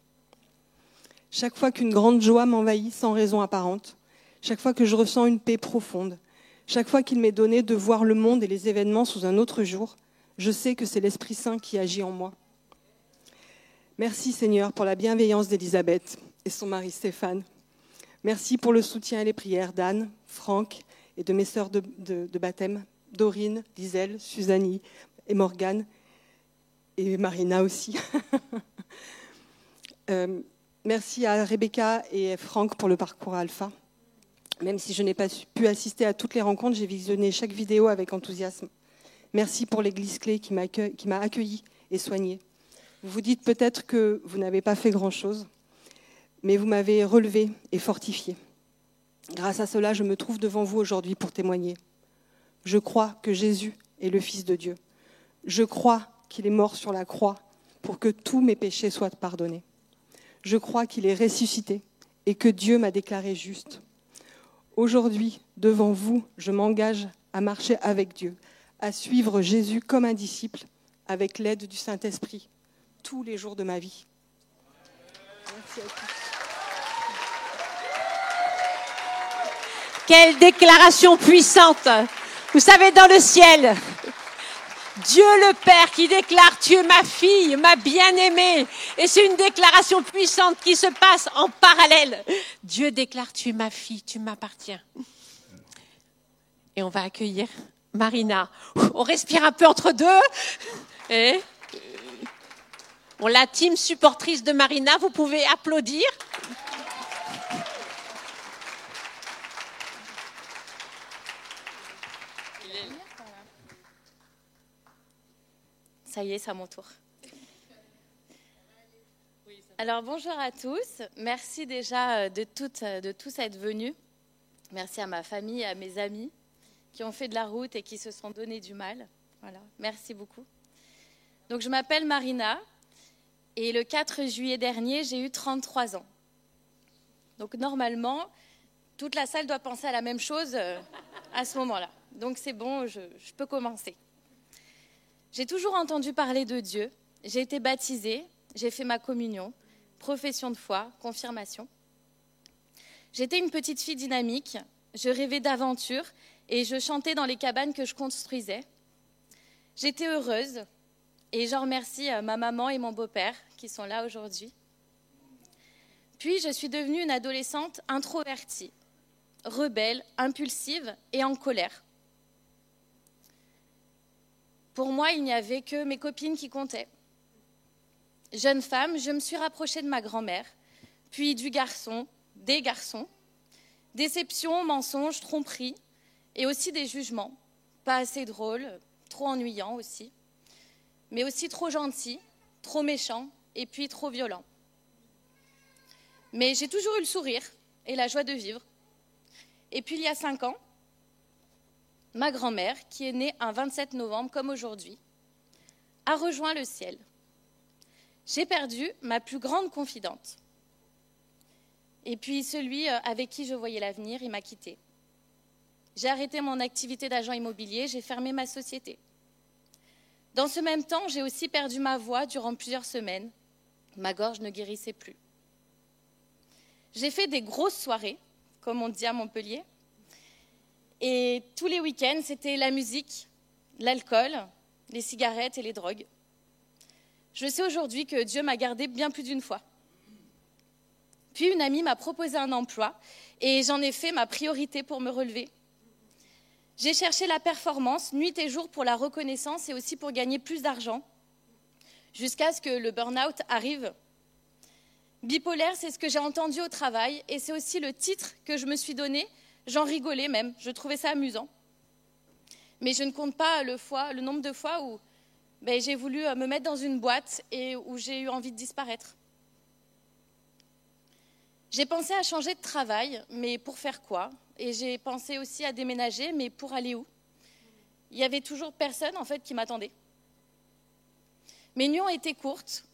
Chaque fois qu'une grande joie m'envahit sans raison apparente, chaque fois que je ressens une paix profonde, chaque fois qu'il m'est donné de voir le monde et les événements sous un autre jour, je sais que c'est l'Esprit Saint qui agit en moi. Merci Seigneur pour la bienveillance d'Élisabeth et son mari Stéphane. Merci pour le soutien et les prières d'Anne, Franck et de mes sœurs de, baptême, Dorine, Liselle, Suzanne et Morgane, et Marina aussi. Euh, merci à Rebecca et Franck pour le parcours alpha. Même si je n'ai pas pu assister à toutes les rencontres, j'ai visionné chaque vidéo avec enthousiasme. Merci pour l'église clé qui m'a accueilli et soigné. Vous vous dites peut-être que vous n'avez pas fait grand-chose mais vous m'avez relevé et fortifié. Grâce à cela, je me trouve devant vous aujourd'hui pour témoigner. Je crois que Jésus est le Fils de Dieu. Je crois qu'il est mort sur la croix pour que tous mes péchés soient pardonnés. Je crois qu'il est ressuscité et que Dieu m'a déclaré juste. Aujourd'hui, devant vous, je m'engage à marcher avec Dieu, à suivre Jésus comme un disciple avec l'aide du Saint-Esprit tous les jours de ma vie. Quelle déclaration puissante. Vous savez, dans le ciel, Dieu le Père qui déclare, tu es ma fille, ma bien-aimée. Et c'est une déclaration puissante qui se passe en parallèle. Dieu déclare, tu es ma fille, tu m'appartiens. Et on va accueillir Marina. On respire un peu entre deux. Et la team supportrice de Marina, vous pouvez applaudir. Ça y est, c'est à mon tour. Alors bonjour à tous. Merci déjà euh, de, toutes, euh, de tous être venus. Merci à ma famille, à mes amis qui ont fait de la route et qui se sont donné du mal. Voilà, merci beaucoup. Donc je m'appelle Marina et le 4 juillet dernier, j'ai eu 33 ans. Donc normalement, toute la salle doit penser à la même chose euh, à ce moment-là. Donc c'est bon, je, peux commencer. J'ai toujours entendu parler de Dieu. J'ai été baptisée j'ai fait ma communion, profession de foi, confirmation. J'étais une petite fille dynamique, je rêvais d'aventure et je chantais dans les cabanes que je construisais. J'étais heureuse et j'en remercie euh, ma maman et mon beau-père qui sont là aujourd'hui. Puis je suis devenue une adolescente introvertie, rebelle, impulsive et en colère. Pour moi, il n'y avait que mes copines qui comptaient. Jeune femme, je me suis rapprochée de ma grand-mère, puis du garçon, des garçons. Déception, mensonges, tromperies, et aussi des jugements. Pas assez drôles, trop ennuyants aussi, mais aussi trop gentils, trop méchants, et puis trop violents. Mais j'ai toujours eu le sourire et la joie de vivre. Et puis il y a cinq ans, ma grand-mère, qui est née un 27 novembre comme aujourd'hui, a rejoint le ciel. J'ai perdu ma plus grande confidente. Et puis celui euh, avec qui je voyais l'avenir, il m'a quitté. J'ai arrêté mon activité d'agent immobilier, j'ai fermé ma société. Dans ce même temps, j'ai aussi perdu ma voix durant plusieurs semaines. Ma gorge ne guérissait plus. J'ai fait des grosses soirées, comme on dit à Montpellier. Et tous les week-ends, c'était la musique, l'alcool, les cigarettes et les drogues. Je sais aujourd'hui que Dieu m'a gardé bien plus d'une fois. Puis une amie m'a proposé un emploi et j'en ai fait ma priorité pour me relever. J'ai cherché la performance nuit et jour pour la reconnaissance et aussi pour gagner plus d'argent, jusqu'à ce que le burn-out arrive. Bipolaire, c'est ce que j'ai entendu au travail et c'est aussi le titre que je me suis donné. J'en rigolais même, je trouvais ça amusant. Mais je ne compte pas le, nombre de fois où ben, j'ai voulu me mettre dans une boîte et où j'ai eu envie de disparaître. J'ai pensé à changer de travail, mais pour faire quoi? Et j'ai pensé aussi à déménager, mais pour aller où? Il y avait toujours personne en fait qui m'attendait. Mes nuits ont été courtes.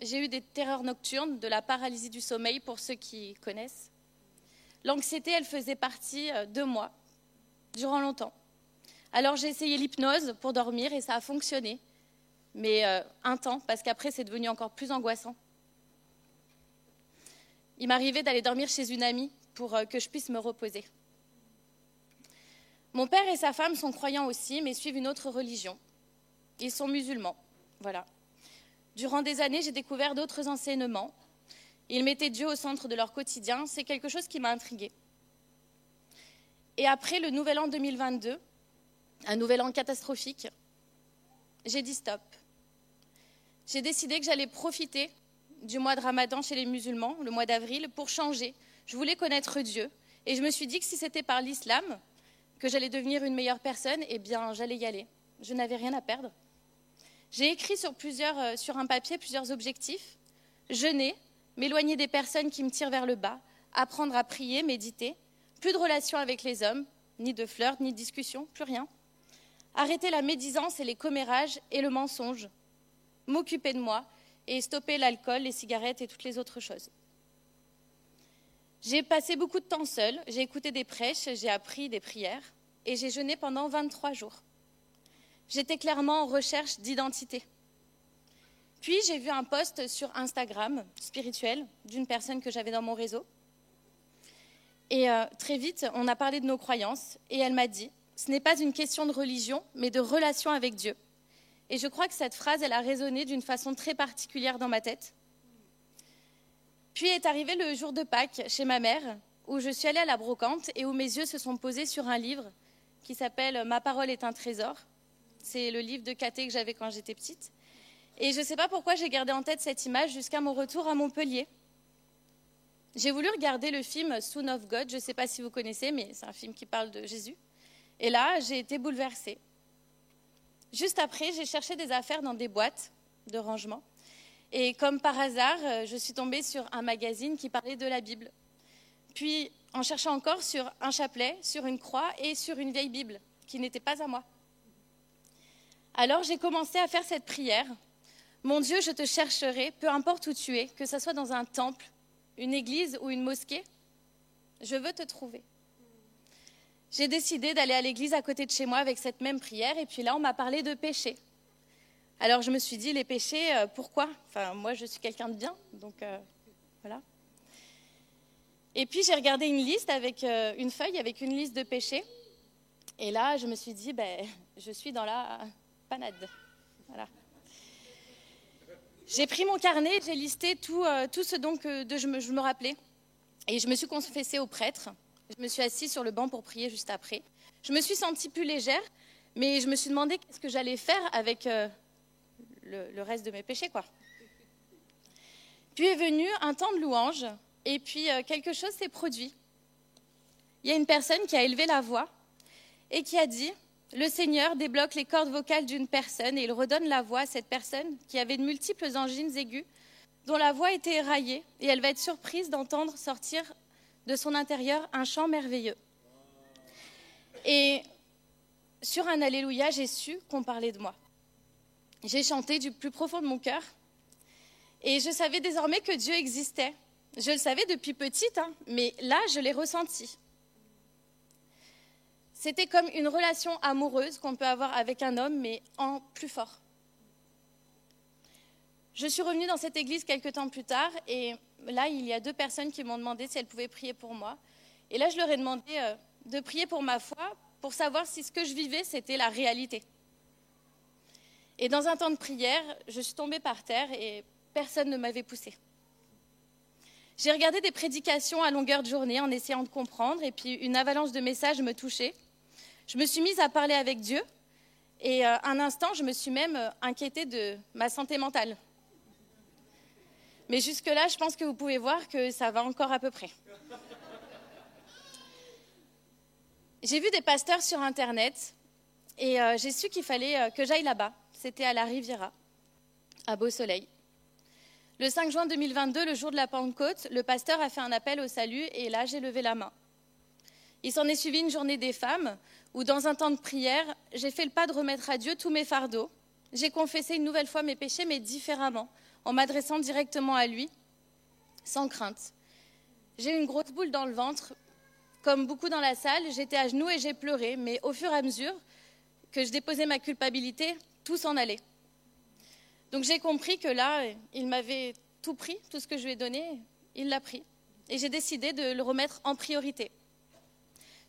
J'ai eu des terreurs nocturnes, de la paralysie du sommeil pour ceux qui connaissent. L'anxiété, elle faisait partie euh, de moi durant longtemps. Alors j'ai essayé l'hypnose pour dormir et ça a fonctionné, mais euh, un temps, parce qu'après c'est devenu encore plus angoissant. Il m'arrivait d'aller dormir chez une amie pour euh, que je puisse me reposer. Mon père et sa femme sont croyants aussi, mais suivent une autre religion. Ils sont musulmans. Voilà. Durant des années, j'ai découvert d'autres enseignements. Ils mettaient Dieu au centre de leur quotidien. C'est quelque chose qui m'a intriguée. Et après le nouvel an 2022, un nouvel an catastrophique, j'ai dit stop. J'ai décidé que j'allais profiter du mois de Ramadan chez les musulmans, le mois d'avril, pour changer. Je voulais connaître Dieu. Et je me suis dit que si c'était par l'islam que j'allais devenir une meilleure personne, eh bien, j'allais y aller. Je n'avais rien à perdre. J'ai écrit euh, sur un papier plusieurs objectifs. Jeûner, m'éloigner des personnes qui me tirent vers le bas, apprendre à prier, méditer, plus de relations avec les hommes, ni de flirts, ni de discussions, plus rien. Arrêter la médisance et les commérages et le mensonge. M'occuper de moi, et stopper l'alcool, les cigarettes et toutes les autres choses. J'ai passé beaucoup de temps seule, j'ai écouté des prêches, j'ai appris des prières et j'ai jeûné pendant 23 jours. J'étais clairement en recherche d'identité. Puis j'ai vu un post sur Instagram spirituel d'une personne que j'avais dans mon réseau. Et euh, très vite, on a parlé de nos croyances et elle m'a dit, ce n'est pas une question de religion, mais de relation avec Dieu. Et je crois que cette phrase, elle a résonné d'une façon très particulière dans ma tête. Puis est arrivé le jour de Pâques chez ma mère, où je suis allée à la brocante et où mes yeux se sont posés sur un livre qui s'appelle Ma parole est un trésor. C'est le livre de Caté que j'avais quand j'étais petite. Et je ne sais pas pourquoi j'ai gardé en tête cette image jusqu'à mon retour à Montpellier. J'ai voulu regarder le film Soon of God, je ne sais pas si vous connaissez, mais c'est un film qui parle de Jésus. Et là, j'ai été bouleversée. Juste après, j'ai cherché des affaires dans des boîtes de rangement. Et comme par hasard, euh, je suis tombée sur un magazine qui parlait de la Bible. Puis, en cherchant encore sur un chapelet, sur une croix et sur une vieille Bible qui n'était pas à moi. Alors j'ai commencé à faire cette prière. Mon Dieu, je te chercherai, peu importe où tu es, que ce soit dans un temple, une église ou une mosquée. Je veux te trouver j'ai décidé d'aller à l'église à côté de chez moi avec cette même prière. Et puis là, on m'a parlé de péché. Alors je me suis dit, les péchés, euh, pourquoi? Moi, je suis quelqu'un de bien, donc euh, voilà. Et puis j'ai regardé une liste avec euh, une feuille avec une liste de péchés. Et là, je me suis dit, ben, je suis dans la panade. Voilà. J'ai pris mon carnet, j'ai listé tout, euh, tout ce dont je, me, je me rappelais. Et je me suis confessée au prêtre. Je me suis assise sur le banc pour prier juste après. Je me suis sentie plus légère, mais je me suis demandé qu'est-ce que j'allais faire avec euh, le, le reste de mes péchés, quoi. Puis est venu un temps de louange, et puis euh, quelque chose s'est produit. Il y a une personne qui a élevé la voix et qui a dit Le Seigneur débloque les cordes vocales d'une personne et il redonne la voix à cette personne qui avait de multiples angines aiguës, dont la voix était éraillée, et elle va être surprise d'entendre sortir de son intérieur un chant merveilleux. Et sur un Alléluia, j'ai su qu'on parlait de moi. J'ai chanté du plus profond de mon cœur. Et je savais désormais que Dieu existait. Je le savais depuis petite, hein, mais là, je l'ai ressenti. C'était comme une relation amoureuse qu'on peut avoir avec un homme, mais en plus fort. Je suis revenue dans cette église quelques temps plus tard, et là, il y a deux personnes qui m'ont demandé si elles pouvaient prier pour moi. Et là, je leur ai demandé euh, de prier pour ma foi, pour savoir si ce que je vivais, c'était la réalité. Et dans un temps de prière, je suis tombée par terre et personne ne m'avait poussée. J'ai regardé des prédications à longueur de journée en essayant de comprendre, et puis une avalanche de messages me touchait. Je me suis mise à parler avec Dieu, et euh, un instant, je me suis même euh, inquiétée de ma santé mentale. Mais jusque-là, je pense que vous pouvez voir que ça va encore à peu près. J'ai vu des pasteurs sur Internet, et euh, j'ai su qu'il fallait que j'aille là-bas. C'était à la Riviera, à Beau Soleil. Le 5 juin 2022, le jour de la Pentecôte, le pasteur a fait un appel au salut et là, j'ai levé la main. Il s'en est suivi une journée des femmes où, dans un temps de prière, j'ai fait le pas de remettre à Dieu tous mes fardeaux. J'ai confessé une nouvelle fois mes péchés, mais différemment, en m'adressant directement à lui, sans crainte. J'ai une grosse boule dans le ventre. Comme beaucoup dans la salle, j'étais à genoux et j'ai pleuré, mais au fur et à mesure que je déposais ma culpabilité, tout s'en allait. Donc j'ai compris que là, il m'avait tout pris, tout ce que je lui ai donné, il l'a pris. Et j'ai décidé de le remettre en priorité.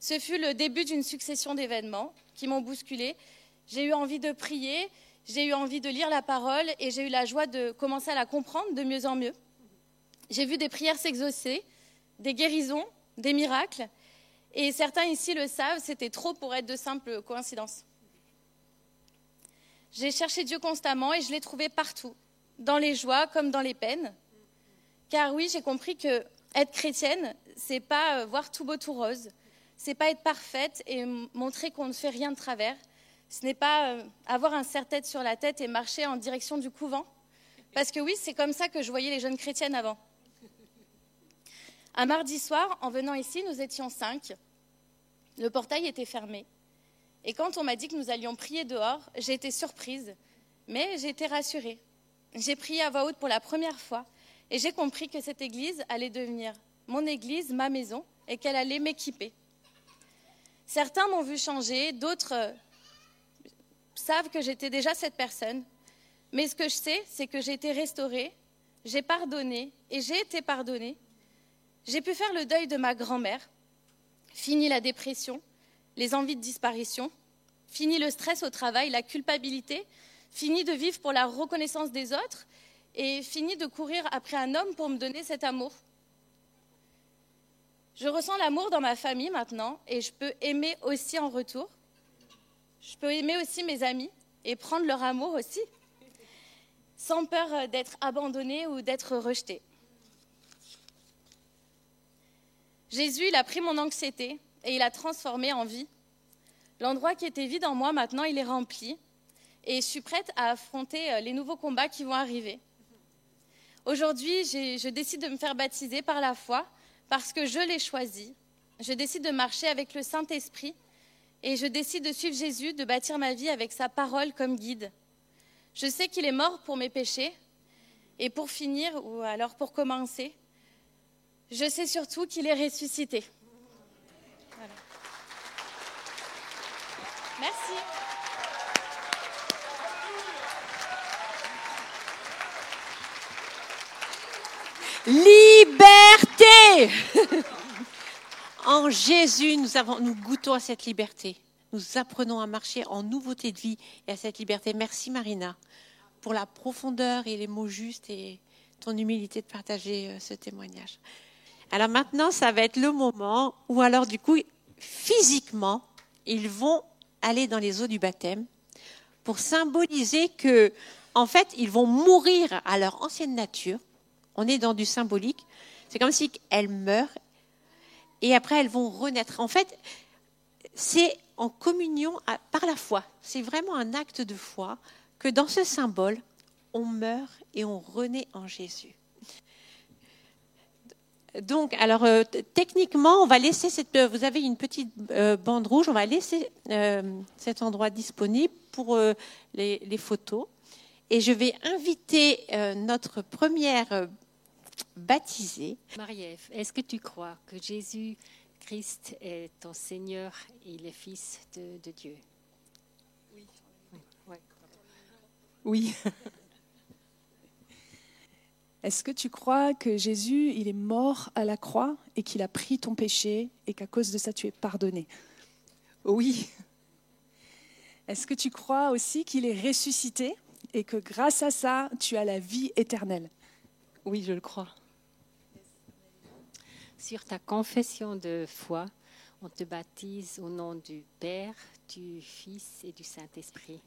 Ce fut le début d'une succession d'événements qui m'ont bousculé. J'ai eu envie de prier, j'ai eu envie de lire la parole et j'ai eu la joie de commencer à la comprendre de mieux en mieux. J'ai vu des prières s'exaucer, des guérisons, des miracles. Et certains ici le savent, c'était trop pour être de simples coïncidences. J'ai cherché Dieu constamment et je l'ai trouvé partout, dans les joies comme dans les peines. Car oui, j'ai compris que être chrétienne, c'est pas euh, voir tout beau tout rose, c'est pas être parfaite et montrer qu'on ne fait rien de travers. Ce n'est pas euh, avoir un serre-tête sur la tête et marcher en direction du couvent. Parce que oui, c'est comme ça que je voyais les jeunes chrétiennes avant. Un mardi soir, en venant ici, nous étions cinq. Le portail était fermé. Et quand on m'a dit que nous allions prier dehors, j'ai été surprise, mais j'ai été rassurée. J'ai prié à voix haute pour la première fois et j'ai compris que cette église allait devenir mon église, ma maison, et qu'elle allait m'équiper. Certains m'ont vu changer, d'autres savent que j'étais déjà cette personne. Mais ce que je sais, c'est que j'ai été restaurée, j'ai pardonné et j'ai été pardonnée. J'ai pu faire le deuil de ma grand-mère, fini la dépression, les envies de disparition, fini le stress au travail, la culpabilité, fini de vivre pour la reconnaissance des autres et fini de courir après un homme pour me donner cet amour. Je ressens l'amour dans ma famille maintenant et je peux aimer aussi en retour. Je peux aimer aussi mes amis et prendre leur amour aussi, sans peur d'être abandonnée ou d'être rejetée. Jésus, il a pris mon anxiété et il a transformé en vie. L'endroit qui était vide en moi, maintenant, il est rempli et je suis prête à affronter euh, les nouveaux combats qui vont arriver. Aujourd'hui, je décide de me faire baptiser par la foi parce que je l'ai choisi. Je décide de marcher avec le Saint-Esprit et je décide de suivre Jésus, de bâtir ma vie avec sa parole comme guide. Je sais qu'il est mort pour mes péchés et pour finir, ou alors pour commencer, je sais surtout qu'il est ressuscité. Merci. Liberté En Jésus, nous, avons, nous goûtons à cette liberté. Nous apprenons à marcher en nouveauté de vie et à cette liberté. Merci Marina pour la profondeur et les mots justes et ton humilité de partager euh, ce témoignage. Alors maintenant, ça va être le moment où alors du coup, physiquement, ils vont aller dans les eaux du baptême pour symboliser que, en fait, ils vont mourir à leur ancienne nature. On est dans du symbolique. C'est comme si elles meurent et après elles vont renaître. En fait, c'est en communion par la foi. C'est vraiment un acte de foi que dans ce symbole, on meurt et on renaît en Jésus. Donc, alors euh, techniquement, on va laisser cette. Euh, vous avez une petite euh, bande rouge. On va laisser cet endroit disponible pour les, les, photos. Et je vais inviter notre première baptisée. Marie-Ève, est-ce que tu crois que Jésus Christ est ton Seigneur et le Fils de, de Dieu? Oui. Oui. Est-ce que tu crois que Jésus, il est mort à la croix et qu'il a pris ton péché et qu'à cause de ça, tu es pardonné? Oui. Est-ce que tu crois aussi qu'il est ressuscité et que grâce à ça, tu as la vie éternelle? Oui, je le crois. Sur ta confession de foi, on te baptise au nom du Père, du Fils et du Saint-Esprit.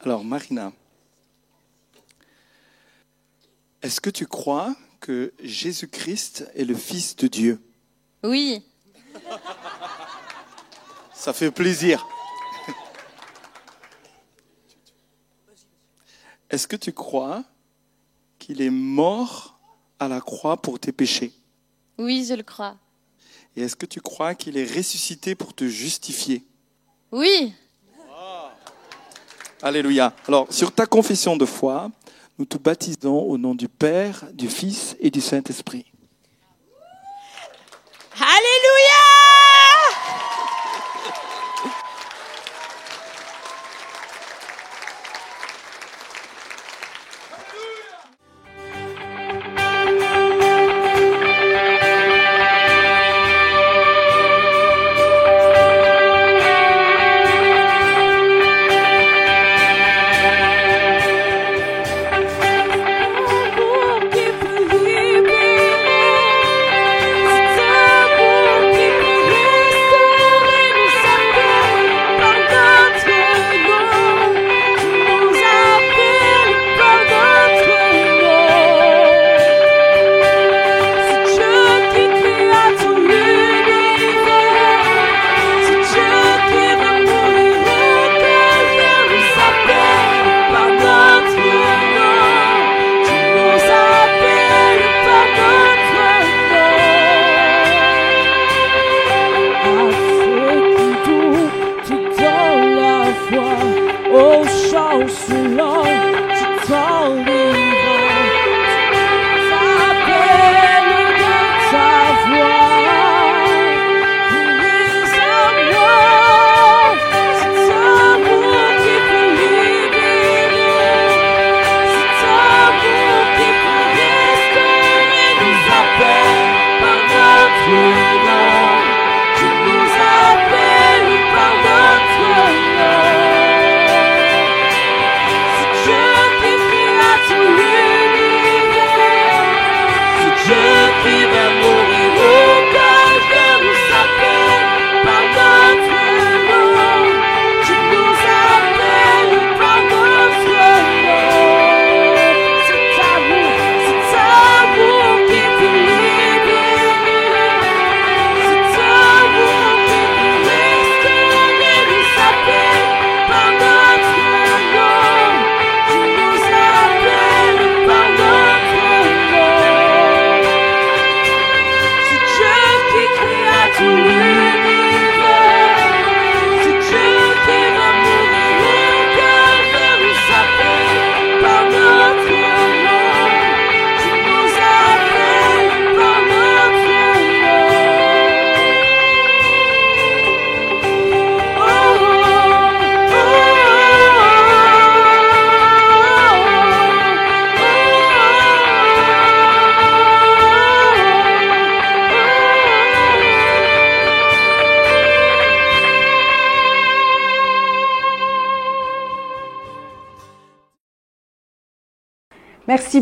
Alors, Marina, est-ce que tu crois que Jésus-Christ est le Fils de Dieu? Oui. Ça fait plaisir. Est-ce que tu crois qu'il est mort à la croix pour tes péchés? Oui, je le crois. Et est-ce que tu crois qu'il est ressuscité pour te justifier? Oui. Alléluia. Alors, sur ta confession de foi, nous te baptisons au nom du Père, du Fils et du Saint-Esprit. Alléluia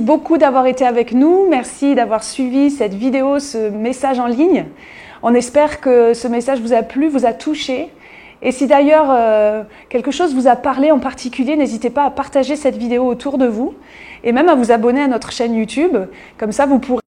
beaucoup d'avoir été avec nous. Merci d'avoir suivi cette vidéo, ce message en ligne. On espère que ce message vous a plu, vous a touché. Et si d'ailleurs euh, quelque chose vous a parlé en particulier, n'hésitez pas à partager cette vidéo autour de vous et même à vous abonner à notre chaîne YouTube. Comme ça, vous pourrez